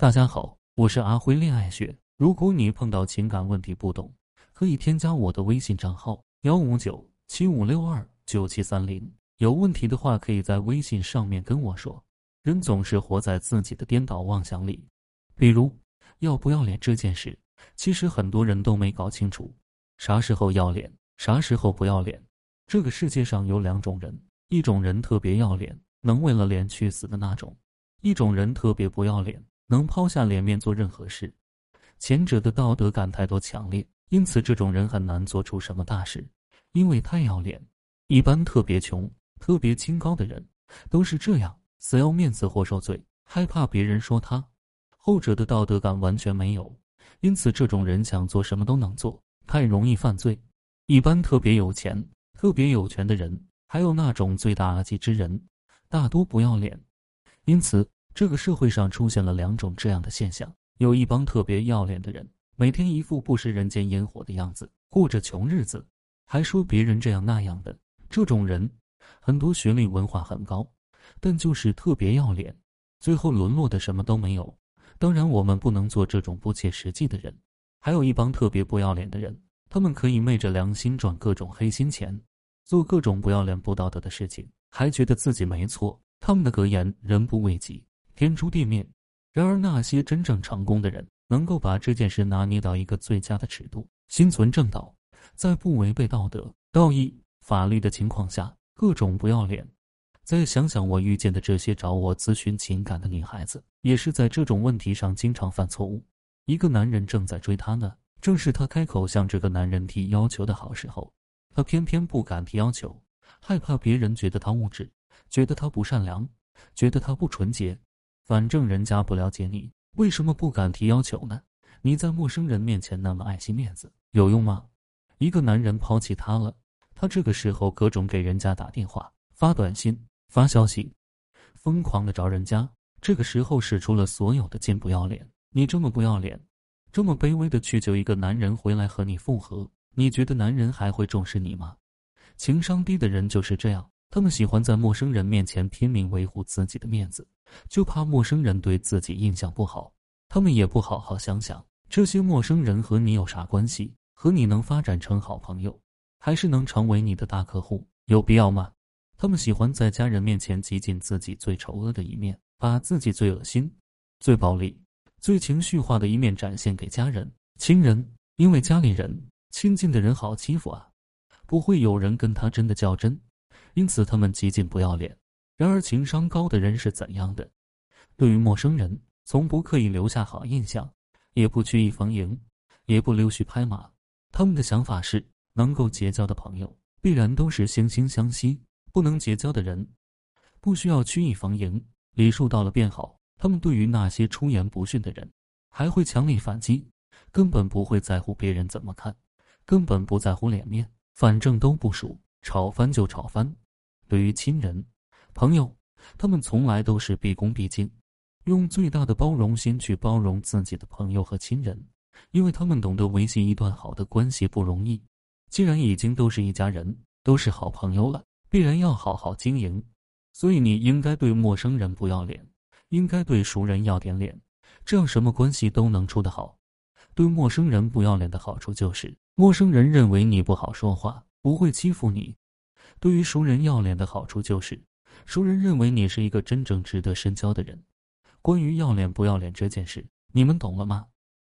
大家好，我是阿辉恋爱学。如果你碰到情感问题不懂，可以添加我的微信账号幺五九七五六二九七三零。有问题的话，可以在微信上面跟我说。人总是活在自己的颠倒妄想里，比如要不要脸这件事，其实很多人都没搞清楚，啥时候要脸，啥时候不要脸。这个世界上有两种人，一种人特别要脸，能为了脸去死的那种；一种人特别不要脸。能抛下脸面做任何事，前者的道德感太多强烈，因此这种人很难做出什么大事，因为太要脸。一般特别穷、特别清高的人都是这样，死要面子活受罪，害怕别人说他。后者的道德感完全没有，因此这种人想做什么都能做，太容易犯罪。一般特别有钱、特别有权的人，还有那种罪大恶极之人，大多不要脸，因此。这个社会上出现了两种这样的现象：有一帮特别要脸的人，每天一副不食人间烟火的样子，过着穷日子，还说别人这样那样的。这种人很多学历文化很高，但就是特别要脸，最后沦落的什么都没有。当然，我们不能做这种不切实际的人。还有一帮特别不要脸的人，他们可以昧着良心赚各种黑心钱，做各种不要脸不道德的事情，还觉得自己没错。他们的格言“人不为己”。天诛地灭。然而，那些真正成功的人，能够把这件事拿捏到一个最佳的尺度，心存正道，在不违背道德、道义、法律的情况下，各种不要脸。再想想我遇见的这些找我咨询情感的女孩子，也是在这种问题上经常犯错误。一个男人正在追她呢，正是她开口向这个男人提要求的好时候，她偏偏不敢提要求，害怕别人觉得她物质，觉得她不善良，觉得她不纯洁。反正人家不了解你，为什么不敢提要求呢？你在陌生人面前那么爱惜面子，有用吗？一个男人抛弃她了，他这个时候各种给人家打电话、发短信、发消息，疯狂的找人家。这个时候使出了所有的劲，不要脸。你这么不要脸，这么卑微的去求一个男人回来和你复合，你觉得男人还会重视你吗？情商低的人就是这样，他们喜欢在陌生人面前拼命维护自己的面子。就怕陌生人对自己印象不好，他们也不好好想想，这些陌生人和你有啥关系？和你能发展成好朋友，还是能成为你的大客户？有必要吗？他们喜欢在家人面前挤紧自己最丑恶的一面，把自己最恶心、最暴力、最情绪化的一面展现给家人、亲人，因为家里人、亲近的人好欺负啊，不会有人跟他真的较真，因此他们极尽不要脸。然而，情商高的人是怎样的？对于陌生人，从不刻意留下好印象，也不曲意逢迎，也不溜须拍马。他们的想法是：能够结交的朋友，必然都是惺惺相惜；不能结交的人，不需要曲意逢迎，礼数到了便好。他们对于那些出言不逊的人，还会强力反击，根本不会在乎别人怎么看，根本不在乎脸面，反正都不熟，吵翻就吵翻。对于亲人，朋友，他们从来都是毕恭毕敬，用最大的包容心去包容自己的朋友和亲人，因为他们懂得维系一段好的关系不容易。既然已经都是一家人，都是好朋友了，必然要好好经营。所以你应该对陌生人不要脸，应该对熟人要点脸，这样什么关系都能处得好。对陌生人不要脸的好处就是，陌生人认为你不好说话，不会欺负你；对于熟人要脸的好处就是。熟人认为你是一个真正值得深交的人。关于要脸不要脸这件事，你们懂了吗？